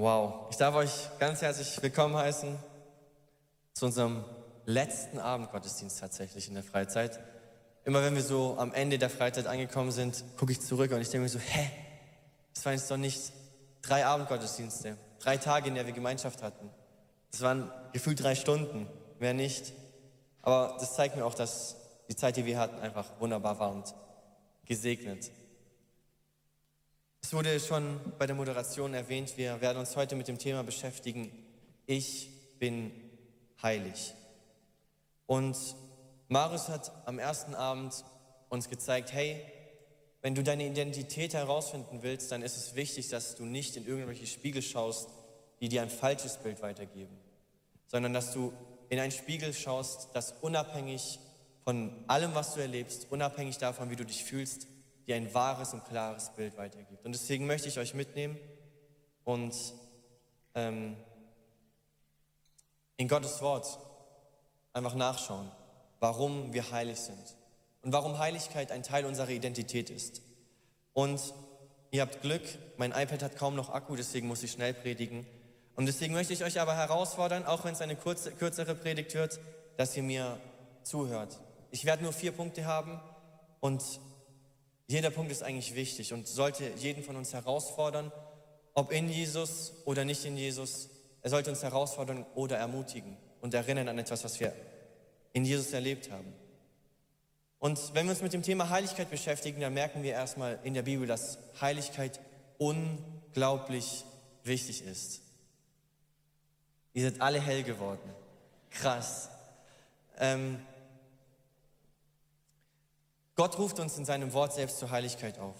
Wow, ich darf euch ganz herzlich willkommen heißen zu unserem letzten Abendgottesdienst tatsächlich in der Freizeit. Immer wenn wir so am Ende der Freizeit angekommen sind, gucke ich zurück und ich denke mir so, hä, das waren jetzt doch nicht drei Abendgottesdienste, drei Tage, in der wir Gemeinschaft hatten. Das waren gefühlt drei Stunden, mehr nicht. Aber das zeigt mir auch, dass die Zeit, die wir hatten, einfach wunderbar war und gesegnet. Es wurde schon bei der Moderation erwähnt, wir werden uns heute mit dem Thema beschäftigen, ich bin heilig. Und Marius hat am ersten Abend uns gezeigt, hey, wenn du deine Identität herausfinden willst, dann ist es wichtig, dass du nicht in irgendwelche Spiegel schaust, die dir ein falsches Bild weitergeben, sondern dass du in einen Spiegel schaust, das unabhängig von allem, was du erlebst, unabhängig davon, wie du dich fühlst, dir ein wahres und klares Bild weitergibt. Und deswegen möchte ich euch mitnehmen und ähm, in Gottes Wort einfach nachschauen, warum wir heilig sind und warum Heiligkeit ein Teil unserer Identität ist. Und ihr habt Glück, mein iPad hat kaum noch Akku, deswegen muss ich schnell predigen. Und deswegen möchte ich euch aber herausfordern, auch wenn es eine kurze, kürzere Predigt wird, dass ihr mir zuhört. Ich werde nur vier Punkte haben und jeder Punkt ist eigentlich wichtig und sollte jeden von uns herausfordern, ob in Jesus oder nicht in Jesus. Er sollte uns herausfordern oder ermutigen und erinnern an etwas, was wir in Jesus erlebt haben. Und wenn wir uns mit dem Thema Heiligkeit beschäftigen, dann merken wir erstmal in der Bibel, dass Heiligkeit unglaublich wichtig ist. Ihr seid alle hell geworden. Krass. Ähm, Gott ruft uns in seinem Wort selbst zur Heiligkeit auf.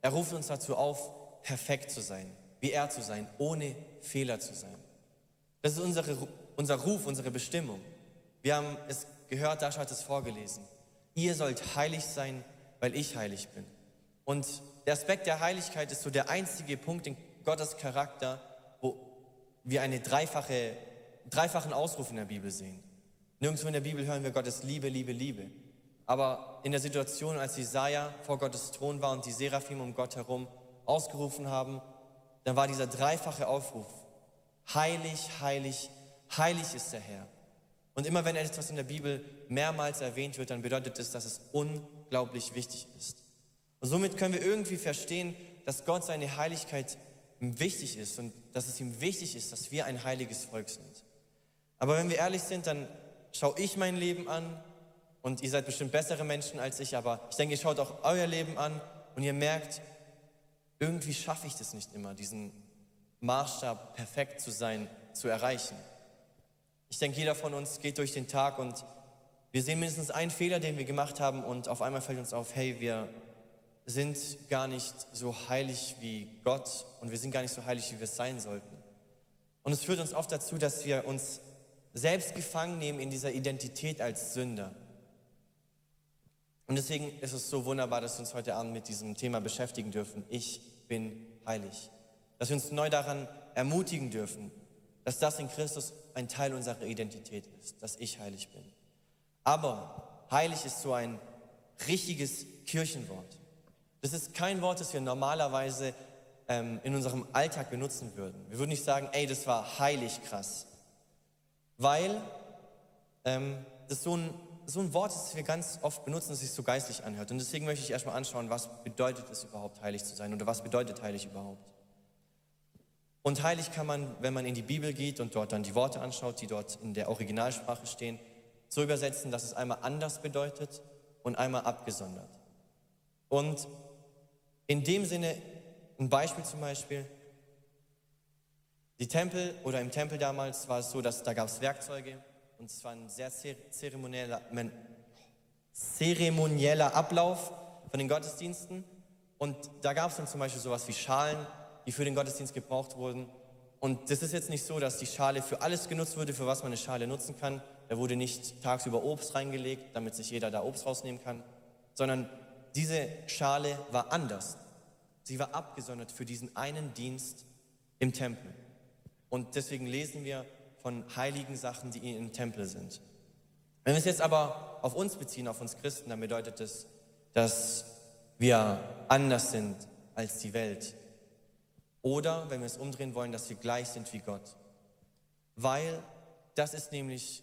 Er ruft uns dazu auf, perfekt zu sein, wie er zu sein, ohne Fehler zu sein. Das ist unsere, unser Ruf, unsere Bestimmung. Wir haben es gehört, Dasha hat es vorgelesen. Ihr sollt heilig sein, weil ich heilig bin. Und der Aspekt der Heiligkeit ist so der einzige Punkt in Gottes Charakter, wo wir einen dreifache, dreifachen Ausruf in der Bibel sehen. Nirgendwo in der Bibel hören wir Gottes Liebe, Liebe, Liebe. Aber in der Situation, als Jesaja vor Gottes Thron war und die Seraphim um Gott herum ausgerufen haben, dann war dieser dreifache Aufruf: Heilig, heilig, heilig ist der Herr. Und immer wenn etwas in der Bibel mehrmals erwähnt wird, dann bedeutet es, dass es unglaublich wichtig ist. Und somit können wir irgendwie verstehen, dass Gott seine Heiligkeit wichtig ist und dass es ihm wichtig ist, dass wir ein heiliges Volk sind. Aber wenn wir ehrlich sind, dann schaue ich mein Leben an und ihr seid bestimmt bessere Menschen als ich, aber ich denke, ihr schaut auch euer Leben an und ihr merkt, irgendwie schaffe ich das nicht immer, diesen Maßstab perfekt zu sein, zu erreichen. Ich denke, jeder von uns geht durch den Tag und wir sehen mindestens einen Fehler, den wir gemacht haben und auf einmal fällt uns auf, hey, wir sind gar nicht so heilig wie Gott und wir sind gar nicht so heilig, wie wir es sein sollten. Und es führt uns oft dazu, dass wir uns selbst gefangen nehmen in dieser Identität als Sünder. Und deswegen ist es so wunderbar, dass wir uns heute Abend mit diesem Thema beschäftigen dürfen. Ich bin heilig. Dass wir uns neu daran ermutigen dürfen, dass das in Christus ein Teil unserer Identität ist, dass ich heilig bin. Aber heilig ist so ein richtiges Kirchenwort. Das ist kein Wort, das wir normalerweise ähm, in unserem Alltag benutzen würden. Wir würden nicht sagen, ey, das war heilig krass. Weil ähm, das so ein so ein Wort, das wir ganz oft benutzen, das sich so geistlich anhört. Und deswegen möchte ich erstmal anschauen, was bedeutet es überhaupt, heilig zu sein oder was bedeutet heilig überhaupt. Und heilig kann man, wenn man in die Bibel geht und dort dann die Worte anschaut, die dort in der Originalsprache stehen, so übersetzen, dass es einmal anders bedeutet und einmal abgesondert. Und in dem Sinne, ein Beispiel zum Beispiel, die Tempel oder im Tempel damals war es so, dass da gab es Werkzeuge, und es war ein sehr zeremonieller, zeremonieller Ablauf von den Gottesdiensten. Und da gab es dann zum Beispiel sowas wie Schalen, die für den Gottesdienst gebraucht wurden. Und das ist jetzt nicht so, dass die Schale für alles genutzt wurde, für was man eine Schale nutzen kann. Da wurde nicht tagsüber Obst reingelegt, damit sich jeder da Obst rausnehmen kann, sondern diese Schale war anders. Sie war abgesondert für diesen einen Dienst im Tempel. Und deswegen lesen wir von heiligen Sachen, die im Tempel sind. Wenn wir es jetzt aber auf uns beziehen, auf uns Christen, dann bedeutet es, dass wir anders sind als die Welt. Oder, wenn wir es umdrehen wollen, dass wir gleich sind wie Gott. Weil das ist nämlich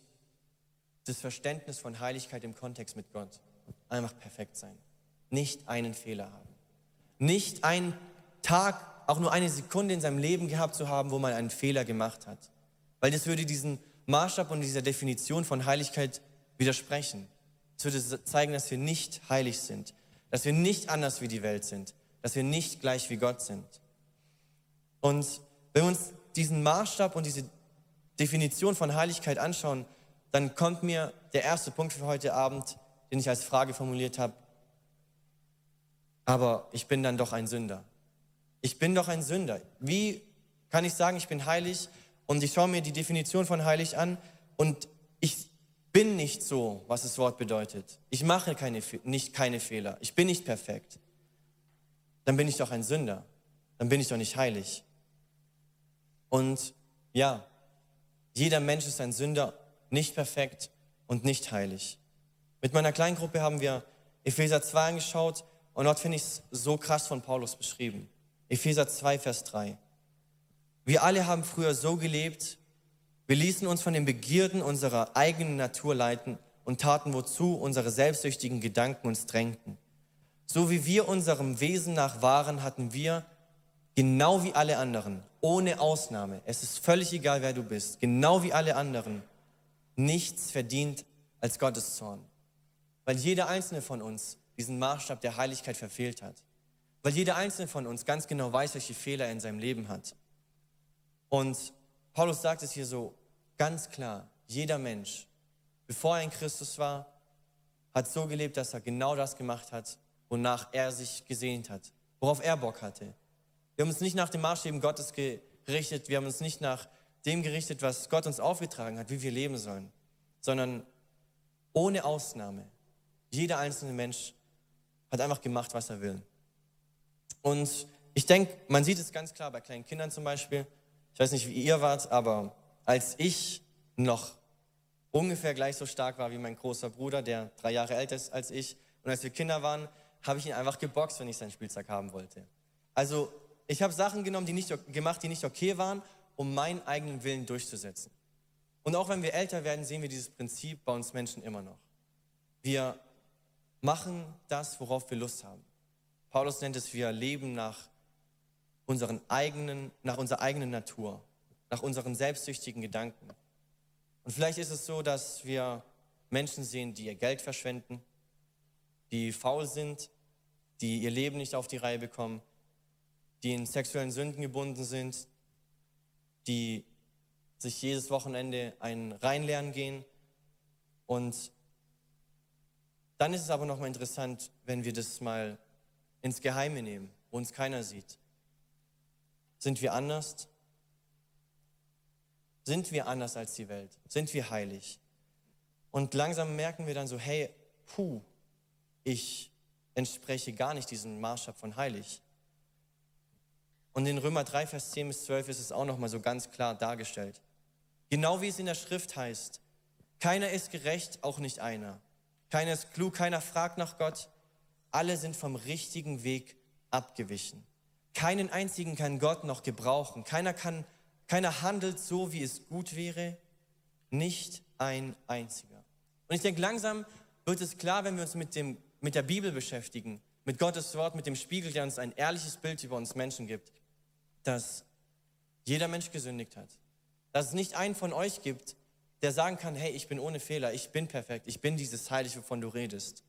das Verständnis von Heiligkeit im Kontext mit Gott. Einfach perfekt sein. Nicht einen Fehler haben. Nicht einen Tag, auch nur eine Sekunde in seinem Leben gehabt zu haben, wo man einen Fehler gemacht hat. Weil das würde diesen Maßstab und dieser Definition von Heiligkeit widersprechen. Es würde zeigen, dass wir nicht heilig sind, dass wir nicht anders wie die Welt sind, dass wir nicht gleich wie Gott sind. Und wenn wir uns diesen Maßstab und diese Definition von Heiligkeit anschauen, dann kommt mir der erste Punkt für heute Abend, den ich als Frage formuliert habe. Aber ich bin dann doch ein Sünder. Ich bin doch ein Sünder. Wie kann ich sagen, ich bin heilig und ich schaue mir die Definition von heilig an und ich bin nicht so, was das Wort bedeutet. Ich mache keine, nicht keine Fehler. Ich bin nicht perfekt. Dann bin ich doch ein Sünder. Dann bin ich doch nicht heilig. Und ja, jeder Mensch ist ein Sünder, nicht perfekt und nicht heilig. Mit meiner kleinen Gruppe haben wir Epheser 2 angeschaut und dort finde ich es so krass von Paulus beschrieben. Epheser 2, Vers 3. Wir alle haben früher so gelebt, wir ließen uns von den Begierden unserer eigenen Natur leiten und taten wozu unsere selbstsüchtigen Gedanken uns drängten. So wie wir unserem Wesen nach waren, hatten wir, genau wie alle anderen, ohne Ausnahme, es ist völlig egal, wer du bist, genau wie alle anderen, nichts verdient als Gottes Zorn. Weil jeder einzelne von uns diesen Maßstab der Heiligkeit verfehlt hat. Weil jeder einzelne von uns ganz genau weiß, welche Fehler er in seinem Leben hat. Und Paulus sagt es hier so ganz klar, jeder Mensch, bevor er in Christus war, hat so gelebt, dass er genau das gemacht hat, wonach er sich gesehnt hat, worauf er Bock hatte. Wir haben uns nicht nach dem Maßstäben Gottes gerichtet, wir haben uns nicht nach dem gerichtet, was Gott uns aufgetragen hat, wie wir leben sollen, sondern ohne Ausnahme. Jeder einzelne Mensch hat einfach gemacht, was er will. Und ich denke, man sieht es ganz klar bei kleinen Kindern zum Beispiel. Ich weiß nicht, wie ihr wart, aber als ich noch ungefähr gleich so stark war wie mein großer Bruder, der drei Jahre älter ist als ich, und als wir Kinder waren, habe ich ihn einfach geboxt, wenn ich sein Spielzeug haben wollte. Also ich habe Sachen genommen, die nicht gemacht, die nicht okay waren, um meinen eigenen Willen durchzusetzen. Und auch wenn wir älter werden, sehen wir dieses Prinzip bei uns Menschen immer noch. Wir machen das, worauf wir Lust haben. Paulus nennt es, wir leben nach unseren eigenen, nach unserer eigenen Natur, nach unseren selbstsüchtigen Gedanken. Und vielleicht ist es so, dass wir Menschen sehen, die ihr Geld verschwenden, die faul sind, die ihr Leben nicht auf die Reihe bekommen, die in sexuellen Sünden gebunden sind, die sich jedes Wochenende ein Reinlernen gehen. Und dann ist es aber nochmal interessant, wenn wir das mal ins Geheime nehmen, wo uns keiner sieht. Sind wir anders? Sind wir anders als die Welt? Sind wir heilig? Und langsam merken wir dann so, hey, puh, ich entspreche gar nicht diesem Maßstab von heilig. Und in Römer 3, Vers 10 bis 12 ist es auch nochmal so ganz klar dargestellt. Genau wie es in der Schrift heißt, keiner ist gerecht, auch nicht einer. Keiner ist klug, keiner fragt nach Gott. Alle sind vom richtigen Weg abgewichen. Keinen einzigen kann Gott noch gebrauchen. Keiner, kann, keiner handelt so, wie es gut wäre. Nicht ein einziger. Und ich denke, langsam wird es klar, wenn wir uns mit, dem, mit der Bibel beschäftigen, mit Gottes Wort, mit dem Spiegel, der uns ein ehrliches Bild über uns Menschen gibt, dass jeder Mensch gesündigt hat. Dass es nicht einen von euch gibt, der sagen kann, hey, ich bin ohne Fehler, ich bin perfekt, ich bin dieses Heilige, wovon du redest.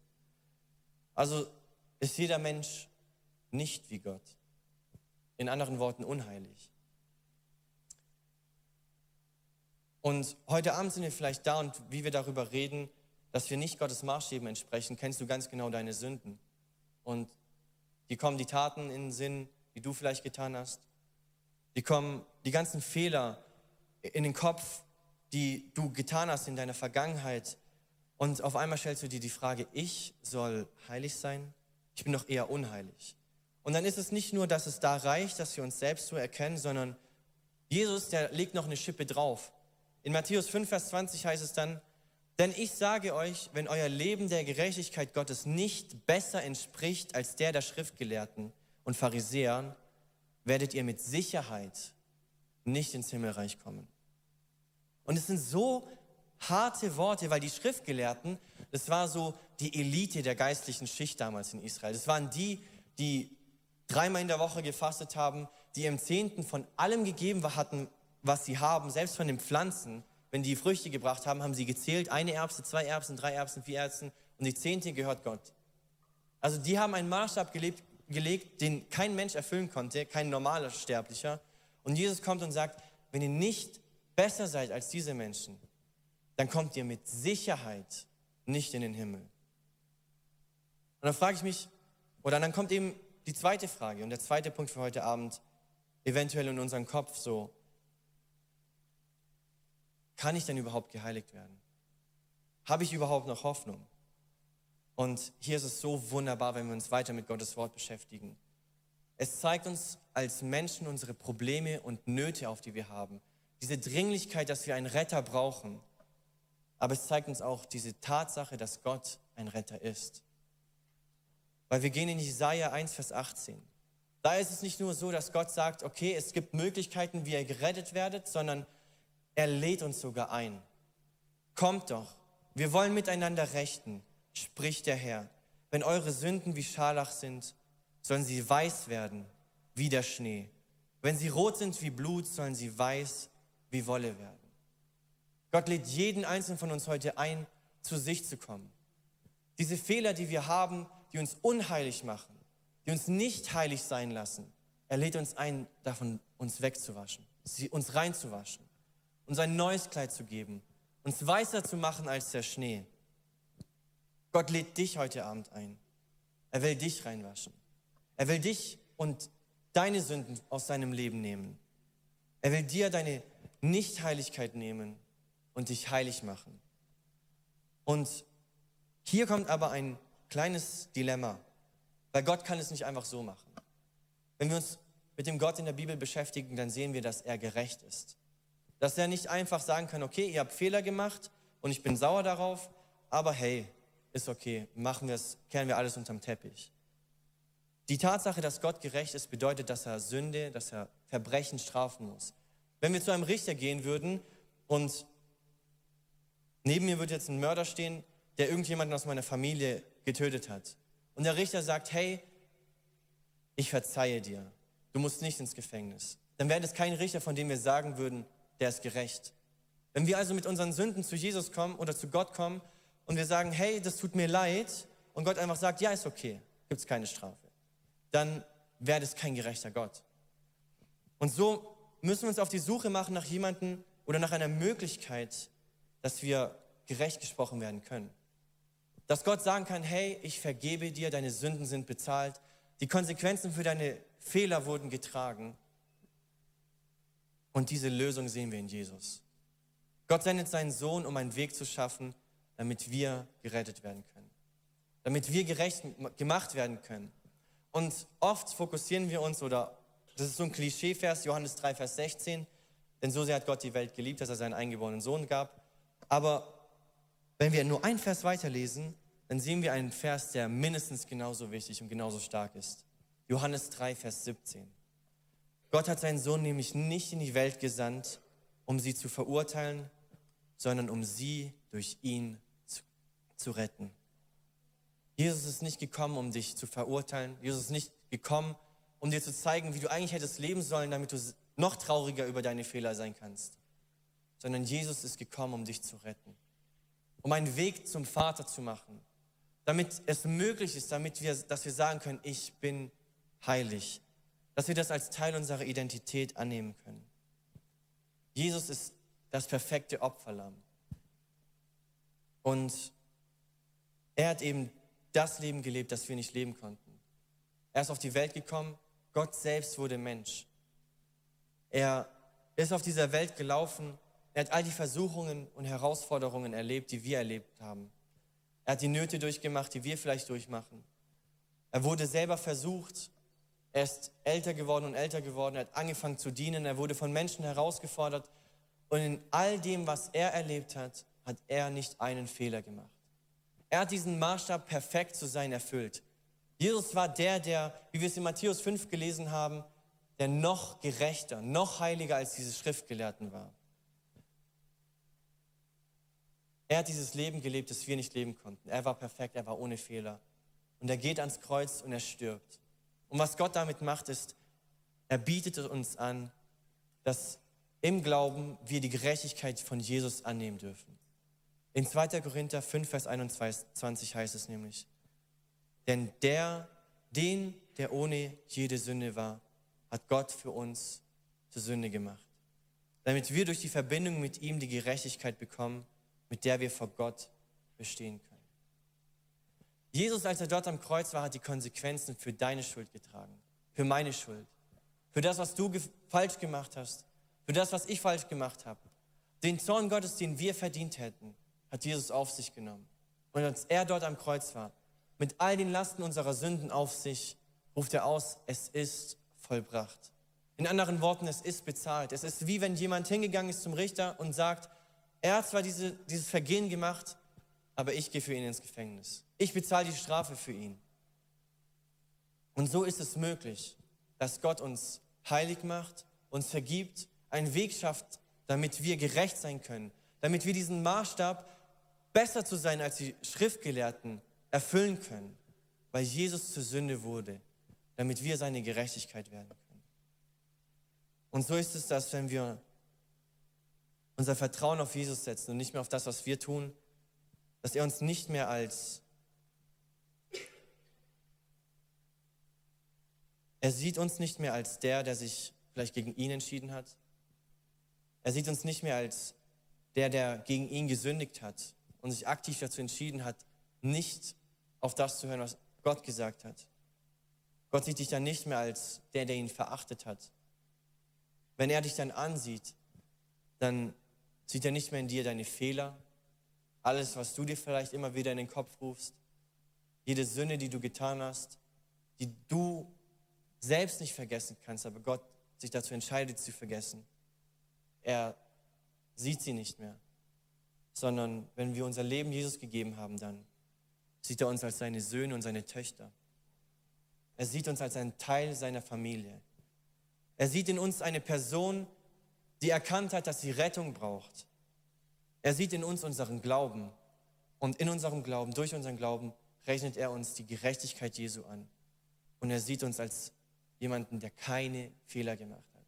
Also ist jeder Mensch nicht wie Gott in anderen Worten unheilig. Und heute Abend sind wir vielleicht da und wie wir darüber reden, dass wir nicht Gottes Maßstäben entsprechen, kennst du ganz genau deine Sünden. Und die kommen die Taten in den Sinn, die du vielleicht getan hast. Die kommen die ganzen Fehler in den Kopf, die du getan hast in deiner Vergangenheit. Und auf einmal stellst du dir die Frage, ich soll heilig sein? Ich bin doch eher unheilig. Und dann ist es nicht nur, dass es da reicht, dass wir uns selbst so erkennen, sondern Jesus, der legt noch eine Schippe drauf. In Matthäus 5, Vers 20 heißt es dann, denn ich sage euch, wenn euer Leben der Gerechtigkeit Gottes nicht besser entspricht als der der Schriftgelehrten und Pharisäern, werdet ihr mit Sicherheit nicht ins Himmelreich kommen. Und es sind so harte Worte, weil die Schriftgelehrten, das war so die Elite der geistlichen Schicht damals in Israel. Das waren die, die dreimal in der Woche gefastet haben, die im Zehnten von allem gegeben hatten, was sie haben, selbst von den Pflanzen. Wenn die Früchte gebracht haben, haben sie gezählt, eine Erbse, zwei Erbsen, drei Erbsen, vier Erbsen und die Zehnte gehört Gott. Also die haben einen Maßstab gelebt, gelegt, den kein Mensch erfüllen konnte, kein normaler Sterblicher. Und Jesus kommt und sagt, wenn ihr nicht besser seid als diese Menschen, dann kommt ihr mit Sicherheit nicht in den Himmel. Und dann frage ich mich, oder dann kommt eben die zweite Frage und der zweite Punkt für heute Abend, eventuell in unseren Kopf so, kann ich denn überhaupt geheiligt werden? Habe ich überhaupt noch Hoffnung? Und hier ist es so wunderbar, wenn wir uns weiter mit Gottes Wort beschäftigen. Es zeigt uns als Menschen unsere Probleme und Nöte auf, die wir haben. Diese Dringlichkeit, dass wir einen Retter brauchen. Aber es zeigt uns auch diese Tatsache, dass Gott ein Retter ist. Weil wir gehen in Jesaja 1, Vers 18. Da ist es nicht nur so, dass Gott sagt, okay, es gibt Möglichkeiten, wie ihr gerettet werdet, sondern er lädt uns sogar ein. Kommt doch, wir wollen miteinander rechten, spricht der Herr. Wenn eure Sünden wie Scharlach sind, sollen sie weiß werden wie der Schnee. Wenn sie rot sind wie Blut, sollen sie weiß wie Wolle werden. Gott lädt jeden einzelnen von uns heute ein, zu sich zu kommen. Diese Fehler, die wir haben, die uns unheilig machen, die uns nicht heilig sein lassen, er lädt uns ein, davon uns wegzuwaschen, uns reinzuwaschen, uns ein neues Kleid zu geben, uns weißer zu machen als der Schnee. Gott lädt dich heute Abend ein. Er will dich reinwaschen. Er will dich und deine Sünden aus seinem Leben nehmen. Er will dir deine Nichtheiligkeit nehmen und dich heilig machen. Und hier kommt aber ein kleines Dilemma, weil Gott kann es nicht einfach so machen. Wenn wir uns mit dem Gott in der Bibel beschäftigen, dann sehen wir, dass er gerecht ist. Dass er nicht einfach sagen kann, okay, ihr habt Fehler gemacht und ich bin sauer darauf, aber hey, ist okay, machen wir es, kehren wir alles unterm Teppich. Die Tatsache, dass Gott gerecht ist, bedeutet, dass er Sünde, dass er Verbrechen strafen muss. Wenn wir zu einem Richter gehen würden und neben mir würde jetzt ein Mörder stehen, der irgendjemanden aus meiner Familie getötet hat. Und der Richter sagt, hey, ich verzeihe dir, du musst nicht ins Gefängnis. Dann wäre das kein Richter, von dem wir sagen würden, der ist gerecht. Wenn wir also mit unseren Sünden zu Jesus kommen oder zu Gott kommen und wir sagen, hey, das tut mir leid, und Gott einfach sagt, ja, ist okay, gibt es keine Strafe dann wäre das kein gerechter Gott. Und so müssen wir uns auf die Suche machen nach jemandem oder nach einer Möglichkeit, dass wir gerecht gesprochen werden können. Dass Gott sagen kann, hey, ich vergebe dir, deine Sünden sind bezahlt, die Konsequenzen für deine Fehler wurden getragen. Und diese Lösung sehen wir in Jesus. Gott sendet seinen Sohn, um einen Weg zu schaffen, damit wir gerettet werden können. Damit wir gerecht gemacht werden können. Und oft fokussieren wir uns, oder das ist so ein Klischeevers, Johannes 3, Vers 16, denn so sehr hat Gott die Welt geliebt, dass er seinen eingeborenen Sohn gab. Aber wenn wir nur ein Vers weiterlesen, dann sehen wir einen Vers, der mindestens genauso wichtig und genauso stark ist. Johannes 3, Vers 17. Gott hat seinen Sohn nämlich nicht in die Welt gesandt, um sie zu verurteilen, sondern um sie durch ihn zu, zu retten. Jesus ist nicht gekommen, um dich zu verurteilen. Jesus ist nicht gekommen, um dir zu zeigen, wie du eigentlich hättest leben sollen, damit du noch trauriger über deine Fehler sein kannst. Sondern Jesus ist gekommen, um dich zu retten. Um einen Weg zum Vater zu machen. Damit es möglich ist, damit wir, dass wir sagen können, ich bin heilig. Dass wir das als Teil unserer Identität annehmen können. Jesus ist das perfekte Opferlamm. Und er hat eben das Leben gelebt, das wir nicht leben konnten. Er ist auf die Welt gekommen, Gott selbst wurde Mensch. Er ist auf dieser Welt gelaufen, er hat all die Versuchungen und Herausforderungen erlebt, die wir erlebt haben. Er hat die Nöte durchgemacht, die wir vielleicht durchmachen. Er wurde selber versucht, er ist älter geworden und älter geworden, er hat angefangen zu dienen, er wurde von Menschen herausgefordert und in all dem, was er erlebt hat, hat er nicht einen Fehler gemacht. Er hat diesen Maßstab perfekt zu sein erfüllt. Jesus war der, der, wie wir es in Matthäus 5 gelesen haben, der noch gerechter, noch heiliger als diese Schriftgelehrten war. Er hat dieses Leben gelebt, das wir nicht leben konnten. Er war perfekt, er war ohne Fehler. Und er geht ans Kreuz und er stirbt. Und was Gott damit macht, ist, er bietet uns an, dass im Glauben wir die Gerechtigkeit von Jesus annehmen dürfen. In 2. Korinther 5, Vers 21 heißt es nämlich, denn der, den, der ohne jede Sünde war, hat Gott für uns zur Sünde gemacht, damit wir durch die Verbindung mit ihm die Gerechtigkeit bekommen, mit der wir vor Gott bestehen können. Jesus, als er dort am Kreuz war, hat die Konsequenzen für deine Schuld getragen, für meine Schuld, für das, was du falsch gemacht hast, für das, was ich falsch gemacht habe. Den Zorn Gottes, den wir verdient hätten, hat Jesus auf sich genommen. Und als er dort am Kreuz war, mit all den Lasten unserer Sünden auf sich, ruft er aus, es ist vollbracht. In anderen Worten, es ist bezahlt. Es ist wie wenn jemand hingegangen ist zum Richter und sagt, er hat zwar diese, dieses Vergehen gemacht, aber ich gehe für ihn ins Gefängnis. Ich bezahle die Strafe für ihn. Und so ist es möglich, dass Gott uns heilig macht, uns vergibt, einen Weg schafft, damit wir gerecht sein können, damit wir diesen Maßstab, besser zu sein als die Schriftgelehrten, erfüllen können, weil Jesus zur Sünde wurde, damit wir seine Gerechtigkeit werden können. Und so ist es, dass wenn wir unser Vertrauen auf Jesus setzen und nicht mehr auf das, was wir tun, dass er uns nicht mehr als er sieht uns nicht mehr als der, der sich vielleicht gegen ihn entschieden hat. Er sieht uns nicht mehr als der, der gegen ihn gesündigt hat und sich aktiv dazu entschieden hat, nicht auf das zu hören, was Gott gesagt hat. Gott sieht dich dann nicht mehr als der, der ihn verachtet hat. Wenn er dich dann ansieht, dann sieht er nicht mehr in dir deine Fehler, alles, was du dir vielleicht immer wieder in den Kopf rufst, jede Sünde, die du getan hast, die du selbst nicht vergessen kannst, aber Gott sich dazu entscheidet, zu vergessen. Er sieht sie nicht mehr, sondern wenn wir unser Leben Jesus gegeben haben, dann sieht er uns als seine Söhne und seine Töchter. Er sieht uns als einen Teil seiner Familie. Er sieht in uns eine Person, die erkannt hat, dass sie Rettung braucht. Er sieht in uns unseren Glauben und in unserem Glauben, durch unseren Glauben, rechnet er uns die Gerechtigkeit Jesu an. Und er sieht uns als jemanden, der keine Fehler gemacht hat,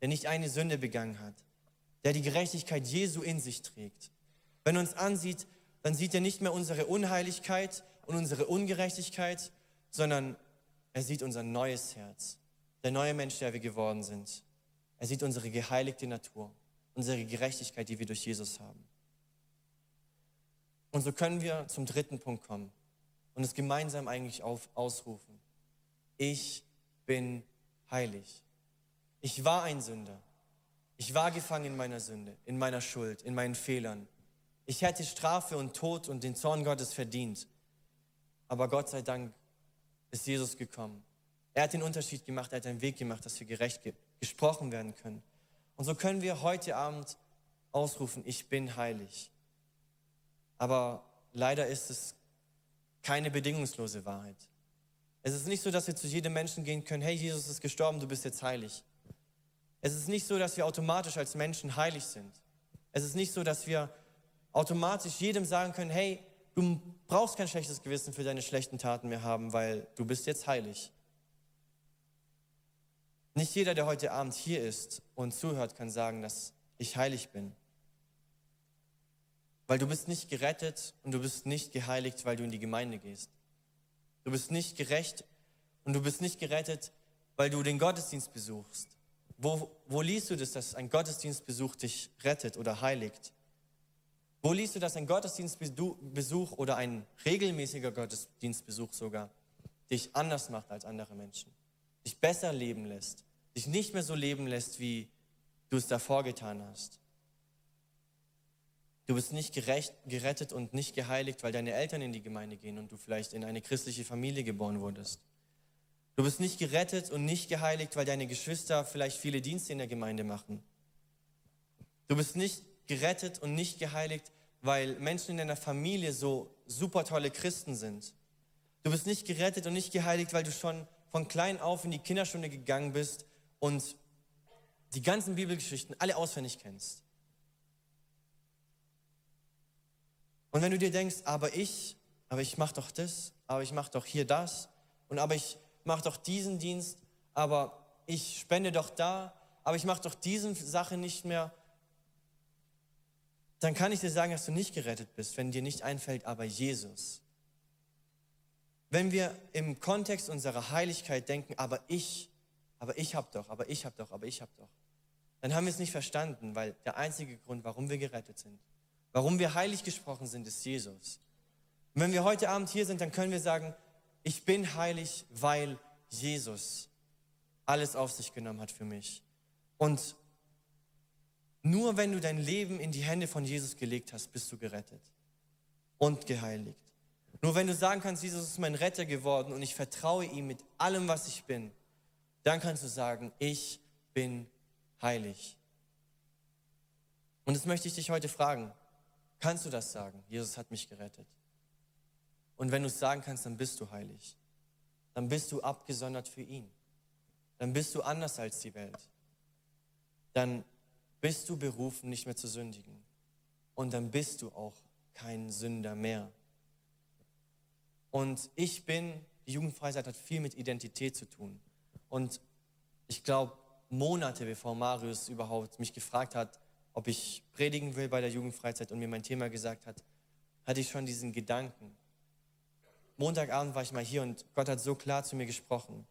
der nicht eine Sünde begangen hat, der die Gerechtigkeit Jesu in sich trägt. Wenn er uns ansieht, dann sieht er nicht mehr unsere Unheiligkeit und unsere Ungerechtigkeit, sondern er sieht unser neues Herz, der neue Mensch, der wir geworden sind. Er sieht unsere geheiligte Natur, unsere Gerechtigkeit, die wir durch Jesus haben. Und so können wir zum dritten Punkt kommen und es gemeinsam eigentlich auf, ausrufen. Ich bin heilig. Ich war ein Sünder. Ich war gefangen in meiner Sünde, in meiner Schuld, in meinen Fehlern. Ich hätte Strafe und Tod und den Zorn Gottes verdient. Aber Gott sei Dank ist Jesus gekommen. Er hat den Unterschied gemacht, er hat einen Weg gemacht, dass wir gerecht ge gesprochen werden können. Und so können wir heute Abend ausrufen, ich bin heilig. Aber leider ist es keine bedingungslose Wahrheit. Es ist nicht so, dass wir zu jedem Menschen gehen können, hey, Jesus ist gestorben, du bist jetzt heilig. Es ist nicht so, dass wir automatisch als Menschen heilig sind. Es ist nicht so, dass wir automatisch jedem sagen können, hey, du brauchst kein schlechtes Gewissen für deine schlechten Taten mehr haben, weil du bist jetzt heilig. Nicht jeder, der heute Abend hier ist und zuhört, kann sagen, dass ich heilig bin. Weil du bist nicht gerettet und du bist nicht geheiligt, weil du in die Gemeinde gehst. Du bist nicht gerecht und du bist nicht gerettet, weil du den Gottesdienst besuchst. Wo, wo liest du das, dass ein Gottesdienstbesuch dich rettet oder heiligt? Wo liest du, dass ein Gottesdienstbesuch oder ein regelmäßiger Gottesdienstbesuch sogar dich anders macht als andere Menschen? Dich besser leben lässt, dich nicht mehr so leben lässt, wie du es davor getan hast. Du bist nicht gerecht, gerettet und nicht geheiligt, weil deine Eltern in die Gemeinde gehen und du vielleicht in eine christliche Familie geboren wurdest. Du bist nicht gerettet und nicht geheiligt, weil deine Geschwister vielleicht viele Dienste in der Gemeinde machen. Du bist nicht gerettet und nicht geheiligt, weil Menschen in deiner Familie so super tolle Christen sind. Du bist nicht gerettet und nicht geheiligt, weil du schon von klein auf in die Kinderstunde gegangen bist und die ganzen Bibelgeschichten alle auswendig kennst. Und wenn du dir denkst, aber ich, aber ich mache doch das, aber ich mache doch hier das und aber ich mache doch diesen Dienst, aber ich spende doch da, aber ich mache doch diese Sache nicht mehr, dann kann ich dir sagen, dass du nicht gerettet bist, wenn dir nicht einfällt, aber Jesus. Wenn wir im Kontext unserer Heiligkeit denken, aber ich, aber ich hab doch, aber ich hab doch, aber ich hab doch, dann haben wir es nicht verstanden, weil der einzige Grund, warum wir gerettet sind, warum wir heilig gesprochen sind, ist Jesus. Und wenn wir heute Abend hier sind, dann können wir sagen, ich bin heilig, weil Jesus alles auf sich genommen hat für mich. Und nur wenn du dein Leben in die Hände von Jesus gelegt hast, bist du gerettet und geheiligt. Nur wenn du sagen kannst, Jesus ist mein Retter geworden und ich vertraue ihm mit allem, was ich bin, dann kannst du sagen, ich bin heilig. Und das möchte ich dich heute fragen. Kannst du das sagen? Jesus hat mich gerettet. Und wenn du es sagen kannst, dann bist du heilig. Dann bist du abgesondert für ihn. Dann bist du anders als die Welt. Dann bist du berufen, nicht mehr zu sündigen. Und dann bist du auch kein Sünder mehr. Und ich bin, die Jugendfreizeit hat viel mit Identität zu tun. Und ich glaube, Monate bevor Marius überhaupt mich gefragt hat, ob ich predigen will bei der Jugendfreizeit und mir mein Thema gesagt hat, hatte ich schon diesen Gedanken. Montagabend war ich mal hier und Gott hat so klar zu mir gesprochen,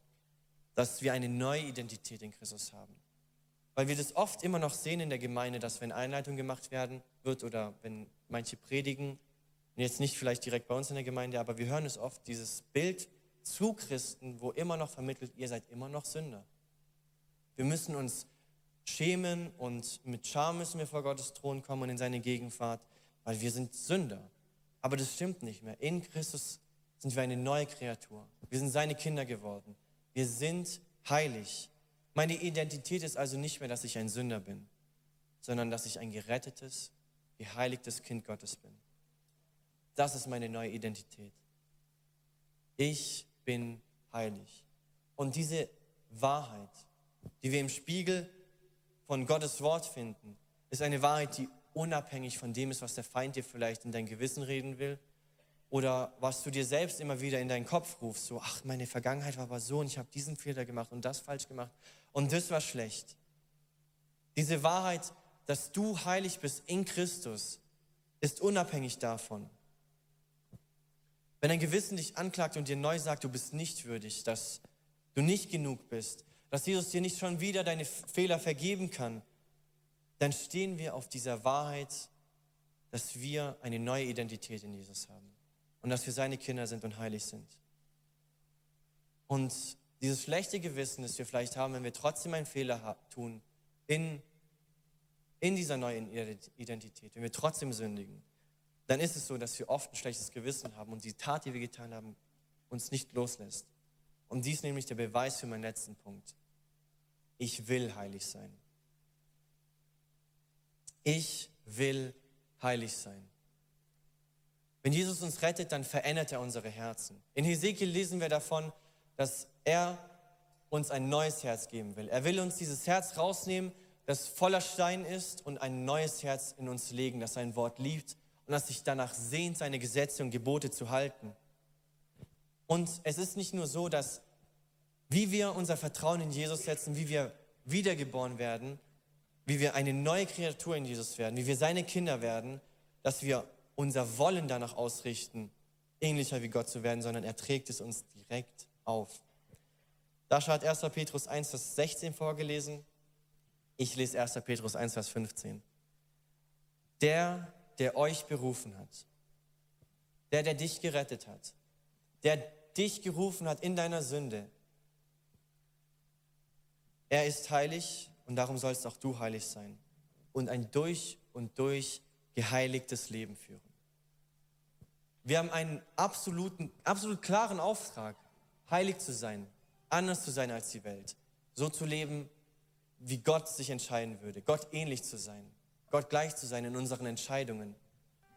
dass wir eine neue Identität in Christus haben. Weil wir das oft immer noch sehen in der Gemeinde, dass wenn Einleitung gemacht werden wird oder wenn manche predigen, jetzt nicht vielleicht direkt bei uns in der Gemeinde, aber wir hören es oft, dieses Bild zu Christen, wo immer noch vermittelt, ihr seid immer noch Sünder. Wir müssen uns schämen und mit Scham müssen wir vor Gottes Thron kommen und in seine Gegenwart, weil wir sind Sünder. Aber das stimmt nicht mehr. In Christus sind wir eine neue Kreatur. Wir sind seine Kinder geworden. Wir sind heilig. Meine Identität ist also nicht mehr, dass ich ein Sünder bin, sondern dass ich ein gerettetes, geheiligtes Kind Gottes bin. Das ist meine neue Identität. Ich bin heilig. Und diese Wahrheit, die wir im Spiegel von Gottes Wort finden, ist eine Wahrheit, die unabhängig von dem ist, was der Feind dir vielleicht in dein Gewissen reden will oder was du dir selbst immer wieder in deinen Kopf rufst, so, ach, meine Vergangenheit war aber so und ich habe diesen Fehler gemacht und das falsch gemacht und das war schlecht. Diese Wahrheit, dass du heilig bist in Christus, ist unabhängig davon. Wenn dein Gewissen dich anklagt und dir neu sagt, du bist nicht würdig, dass du nicht genug bist, dass Jesus dir nicht schon wieder deine Fehler vergeben kann, dann stehen wir auf dieser Wahrheit, dass wir eine neue Identität in Jesus haben und dass wir seine Kinder sind und heilig sind. Und dieses schlechte Gewissen, das wir vielleicht haben, wenn wir trotzdem einen Fehler tun in, in dieser neuen Identität, wenn wir trotzdem sündigen, dann ist es so, dass wir oft ein schlechtes Gewissen haben und die Tat, die wir getan haben, uns nicht loslässt. Und dies ist nämlich der Beweis für meinen letzten Punkt. Ich will heilig sein. Ich will heilig sein. Wenn Jesus uns rettet, dann verändert er unsere Herzen. In Hesekiel lesen wir davon, dass er uns ein neues Herz geben will. Er will uns dieses Herz rausnehmen, das voller Stein ist und ein neues Herz in uns legen, das sein Wort liebt und das sich danach sehnt, seine Gesetze und Gebote zu halten. Und es ist nicht nur so, dass wie wir unser Vertrauen in Jesus setzen, wie wir wiedergeboren werden, wie wir eine neue Kreatur in Jesus werden, wie wir seine Kinder werden, dass wir unser Wollen danach ausrichten, ähnlicher wie Gott zu werden, sondern er trägt es uns direkt auf. Da hat 1. Petrus 1, Vers 16 vorgelesen. Ich lese 1. Petrus 1, Vers 15. Der, der euch berufen hat, der, der dich gerettet hat, der dich gerufen hat in deiner Sünde, er ist heilig und darum sollst auch du heilig sein und ein durch und durch geheiligtes Leben führen. Wir haben einen absoluten, absolut klaren Auftrag, heilig zu sein, anders zu sein als die Welt, so zu leben, wie Gott sich entscheiden würde, Gott ähnlich zu sein, Gott gleich zu sein in unseren Entscheidungen.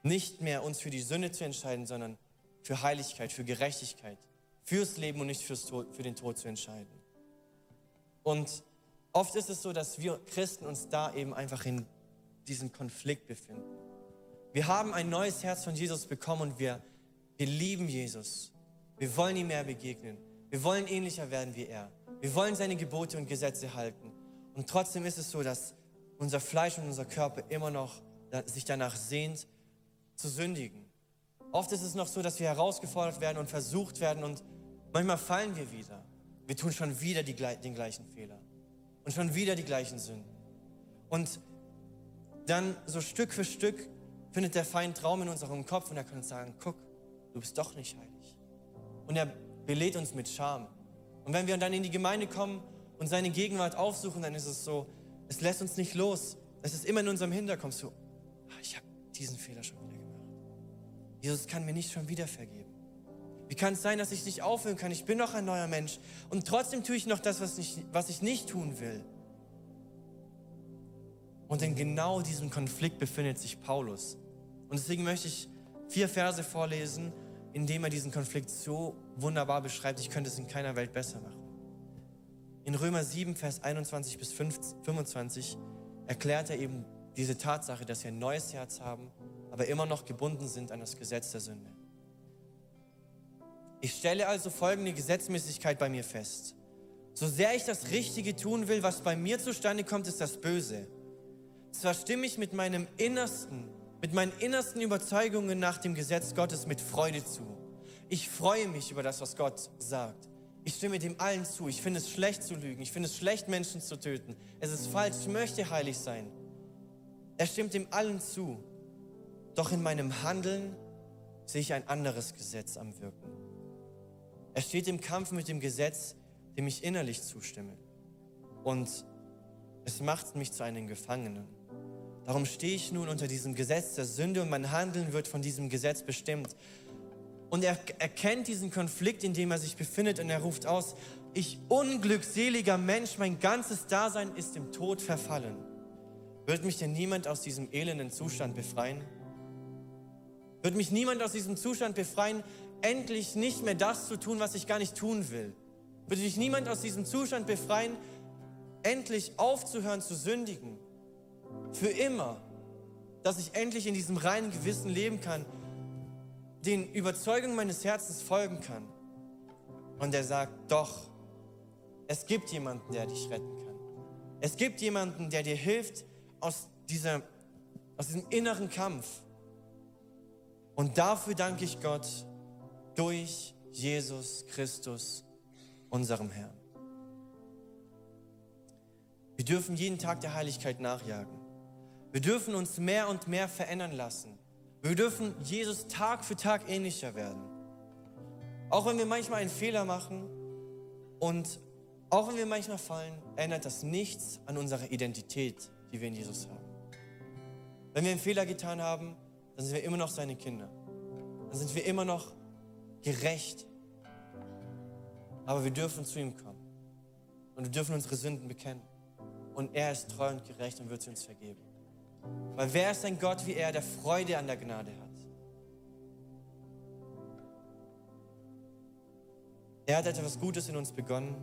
Nicht mehr uns für die Sünde zu entscheiden, sondern für Heiligkeit, für Gerechtigkeit, fürs Leben und nicht fürs Tod, für den Tod zu entscheiden. Und Oft ist es so, dass wir Christen uns da eben einfach in diesem Konflikt befinden. Wir haben ein neues Herz von Jesus bekommen und wir, wir lieben Jesus. Wir wollen ihm mehr begegnen. Wir wollen ähnlicher werden wie er. Wir wollen seine Gebote und Gesetze halten. Und trotzdem ist es so, dass unser Fleisch und unser Körper immer noch sich danach sehnt, zu sündigen. Oft ist es noch so, dass wir herausgefordert werden und versucht werden und manchmal fallen wir wieder. Wir tun schon wieder die, den gleichen Fehler und schon wieder die gleichen Sünden. Und dann so Stück für Stück findet der Feind Traum in unserem Kopf und er kann uns sagen, guck, du bist doch nicht heilig. Und er belädt uns mit Scham. Und wenn wir dann in die Gemeinde kommen und seine Gegenwart aufsuchen, dann ist es so, es lässt uns nicht los. Es ist immer in unserem Hinterkopf so, ah, ich habe diesen Fehler schon wieder gemacht. Jesus kann mir nicht schon wieder vergeben. Wie kann es sein, dass ich nicht aufhören kann? Ich bin noch ein neuer Mensch und trotzdem tue ich noch das, was ich, was ich nicht tun will. Und in genau diesem Konflikt befindet sich Paulus. Und deswegen möchte ich vier Verse vorlesen, in denen er diesen Konflikt so wunderbar beschreibt. Ich könnte es in keiner Welt besser machen. In Römer 7, Vers 21 bis 25 erklärt er eben diese Tatsache, dass wir ein neues Herz haben, aber immer noch gebunden sind an das Gesetz der Sünde. Ich stelle also folgende Gesetzmäßigkeit bei mir fest. So sehr ich das Richtige tun will, was bei mir zustande kommt, ist das Böse. Zwar stimme ich mit meinem Innersten mit meinen innersten Überzeugungen nach dem Gesetz Gottes mit Freude zu. Ich freue mich über das, was Gott sagt. Ich stimme dem allen zu. Ich finde es schlecht zu lügen. Ich finde es schlecht, Menschen zu töten. Es ist falsch. Ich möchte heilig sein. Er stimmt dem allen zu. Doch in meinem Handeln sehe ich ein anderes Gesetz am Wirken. Er steht im Kampf mit dem Gesetz, dem ich innerlich zustimme. Und es macht mich zu einem Gefangenen. Darum stehe ich nun unter diesem Gesetz der Sünde und mein Handeln wird von diesem Gesetz bestimmt. Und er erkennt diesen Konflikt, in dem er sich befindet und er ruft aus, ich unglückseliger Mensch, mein ganzes Dasein ist im Tod verfallen. Wird mich denn niemand aus diesem elenden Zustand befreien? Wird mich niemand aus diesem Zustand befreien, endlich nicht mehr das zu tun, was ich gar nicht tun will? Wird mich niemand aus diesem Zustand befreien, endlich aufzuhören zu sündigen? für immer, dass ich endlich in diesem reinen Gewissen leben kann, den Überzeugungen meines Herzens folgen kann. Und er sagt, doch, es gibt jemanden, der dich retten kann. Es gibt jemanden, der dir hilft aus, dieser, aus diesem inneren Kampf. Und dafür danke ich Gott durch Jesus Christus, unserem Herrn. Wir dürfen jeden Tag der Heiligkeit nachjagen. Wir dürfen uns mehr und mehr verändern lassen. Wir dürfen Jesus Tag für Tag ähnlicher werden. Auch wenn wir manchmal einen Fehler machen und auch wenn wir manchmal fallen, ändert das nichts an unserer Identität, die wir in Jesus haben. Wenn wir einen Fehler getan haben, dann sind wir immer noch seine Kinder. Dann sind wir immer noch gerecht. Aber wir dürfen zu ihm kommen. Und wir dürfen unsere Sünden bekennen. Und er ist treu und gerecht und wird sie uns vergeben. Weil wer ist ein Gott wie er, der Freude an der Gnade hat? Er hat etwas Gutes in uns begonnen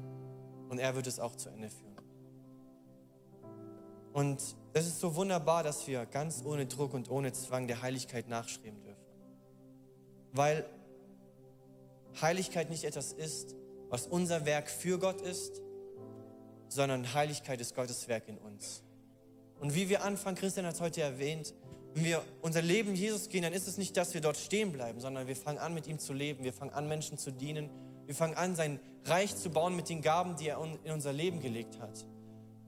und er wird es auch zu Ende führen. Und es ist so wunderbar, dass wir ganz ohne Druck und ohne Zwang der Heiligkeit nachschreiben dürfen. Weil Heiligkeit nicht etwas ist, was unser Werk für Gott ist, sondern Heiligkeit ist Gottes Werk in uns. Und wie wir anfangen, Christian hat es heute erwähnt, wenn wir unser Leben Jesus gehen, dann ist es nicht, dass wir dort stehen bleiben, sondern wir fangen an, mit ihm zu leben. Wir fangen an, Menschen zu dienen. Wir fangen an, sein Reich zu bauen mit den Gaben, die er in unser Leben gelegt hat.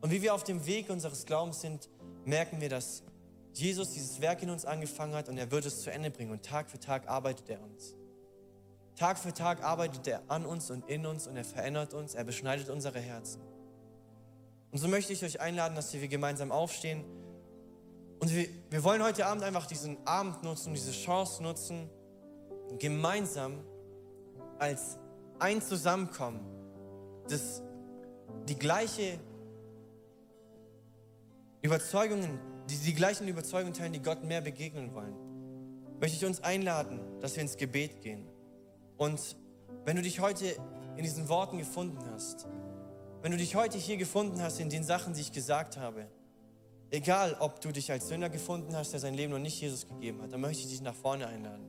Und wie wir auf dem Weg unseres Glaubens sind, merken wir, dass Jesus dieses Werk in uns angefangen hat und er wird es zu Ende bringen. Und Tag für Tag arbeitet er uns. Tag für Tag arbeitet er an uns und in uns und er verändert uns, er beschneidet unsere Herzen. Und so möchte ich euch einladen, dass wir gemeinsam aufstehen. Und wir, wir wollen heute Abend einfach diesen Abend nutzen, diese Chance nutzen, gemeinsam als ein Zusammenkommen, das die gleiche Überzeugungen, die die gleichen Überzeugungen teilen, die Gott mehr begegnen wollen, möchte ich uns einladen, dass wir ins Gebet gehen. Und wenn du dich heute in diesen Worten gefunden hast, wenn du dich heute hier gefunden hast in den Sachen, die ich gesagt habe, egal ob du dich als Sünder gefunden hast, der sein Leben noch nicht Jesus gegeben hat, dann möchte ich dich nach vorne einladen.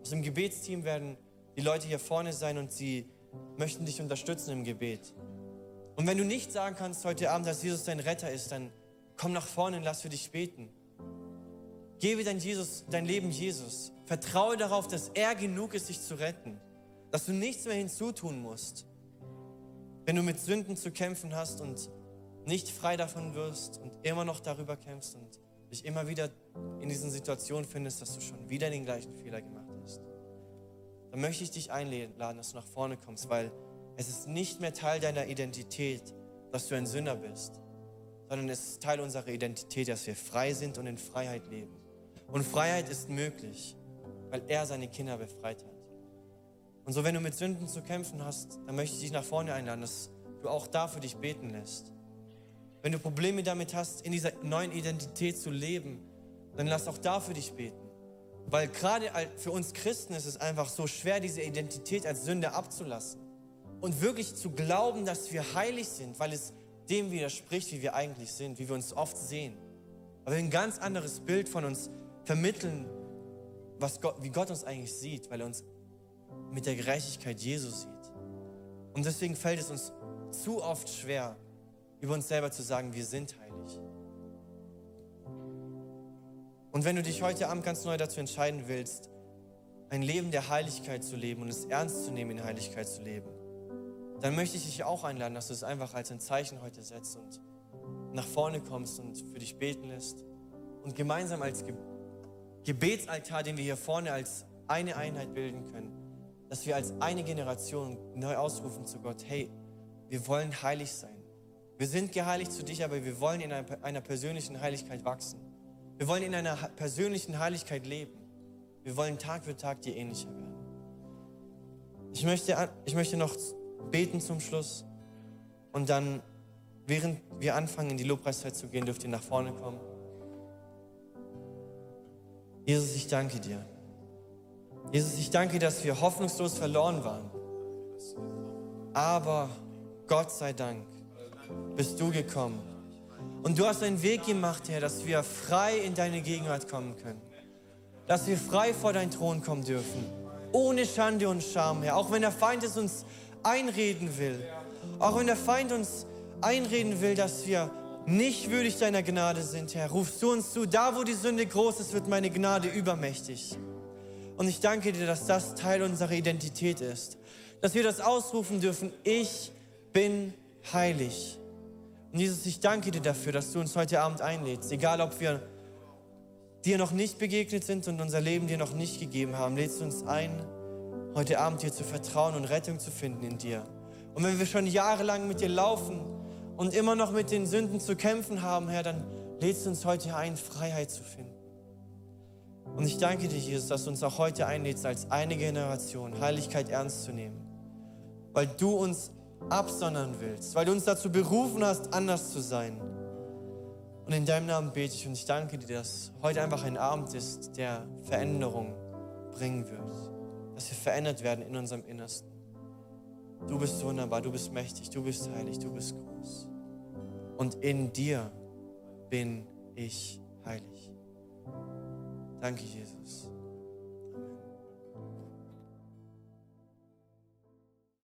Aus dem Gebetsteam werden die Leute hier vorne sein und sie möchten dich unterstützen im Gebet. Und wenn du nicht sagen kannst heute Abend, dass Jesus dein Retter ist, dann komm nach vorne und lass für dich beten. Gebe dein, Jesus, dein Leben Jesus. Vertraue darauf, dass er genug ist, dich zu retten. Dass du nichts mehr hinzutun musst. Wenn du mit Sünden zu kämpfen hast und nicht frei davon wirst und immer noch darüber kämpfst und dich immer wieder in diesen Situationen findest, dass du schon wieder den gleichen Fehler gemacht hast, dann möchte ich dich einladen, dass du nach vorne kommst, weil es ist nicht mehr Teil deiner Identität, dass du ein Sünder bist, sondern es ist Teil unserer Identität, dass wir frei sind und in Freiheit leben. Und Freiheit ist möglich, weil er seine Kinder befreit hat. Und so, wenn du mit Sünden zu kämpfen hast, dann möchte ich dich nach vorne einladen, dass du auch da für dich beten lässt. Wenn du Probleme damit hast, in dieser neuen Identität zu leben, dann lass auch da für dich beten. Weil gerade für uns Christen ist es einfach so schwer, diese Identität als Sünde abzulassen und wirklich zu glauben, dass wir heilig sind, weil es dem widerspricht, wie wir eigentlich sind, wie wir uns oft sehen. Aber ein ganz anderes Bild von uns vermitteln, was Gott, wie Gott uns eigentlich sieht, weil er uns mit der Gerechtigkeit Jesus sieht. Und deswegen fällt es uns zu oft schwer, über uns selber zu sagen, wir sind heilig. Und wenn du dich heute Abend ganz neu dazu entscheiden willst, ein Leben der Heiligkeit zu leben und es ernst zu nehmen, in Heiligkeit zu leben, dann möchte ich dich auch einladen, dass du es einfach als ein Zeichen heute setzt und nach vorne kommst und für dich beten lässt und gemeinsam als Gebet Gebetsaltar, den wir hier vorne als eine Einheit bilden können, dass wir als eine Generation neu ausrufen zu Gott, hey, wir wollen heilig sein. Wir sind geheiligt zu dich, aber wir wollen in einer persönlichen Heiligkeit wachsen. Wir wollen in einer persönlichen Heiligkeit leben. Wir wollen Tag für Tag dir ähnlicher werden. Ich möchte, ich möchte noch beten zum Schluss und dann, während wir anfangen, in die Lobpreiszeit zu gehen, dürft ihr nach vorne kommen. Jesus, ich danke dir. Jesus, ich danke, dass wir hoffnungslos verloren waren. Aber Gott sei Dank bist du gekommen. Und du hast einen Weg gemacht, Herr, dass wir frei in deine Gegenwart kommen können. Dass wir frei vor deinen Thron kommen dürfen. Ohne Schande und Scham, Herr. Auch wenn der Feind es uns einreden will. Auch wenn der Feind uns einreden will, dass wir nicht würdig deiner Gnade sind, Herr, rufst du uns zu, da wo die Sünde groß ist, wird meine Gnade übermächtig. Und ich danke dir, dass das Teil unserer Identität ist, dass wir das ausrufen dürfen, ich bin heilig. Und Jesus, ich danke dir dafür, dass du uns heute Abend einlädst, egal ob wir dir noch nicht begegnet sind und unser Leben dir noch nicht gegeben haben, lädst du uns ein, heute Abend dir zu vertrauen und Rettung zu finden in dir. Und wenn wir schon jahrelang mit dir laufen, und immer noch mit den Sünden zu kämpfen haben, Herr, dann lädst du uns heute ein, Freiheit zu finden. Und ich danke dir, Jesus, dass du uns auch heute einlädst, als eine Generation Heiligkeit ernst zu nehmen, weil du uns absondern willst, weil du uns dazu berufen hast, anders zu sein. Und in deinem Namen bete ich und ich danke dir, dass heute einfach ein Abend ist, der Veränderung bringen wird, dass wir verändert werden in unserem Innersten. Du bist wunderbar, du bist mächtig, du bist heilig, du bist groß. Und in dir bin ich heilig. Danke, Jesus.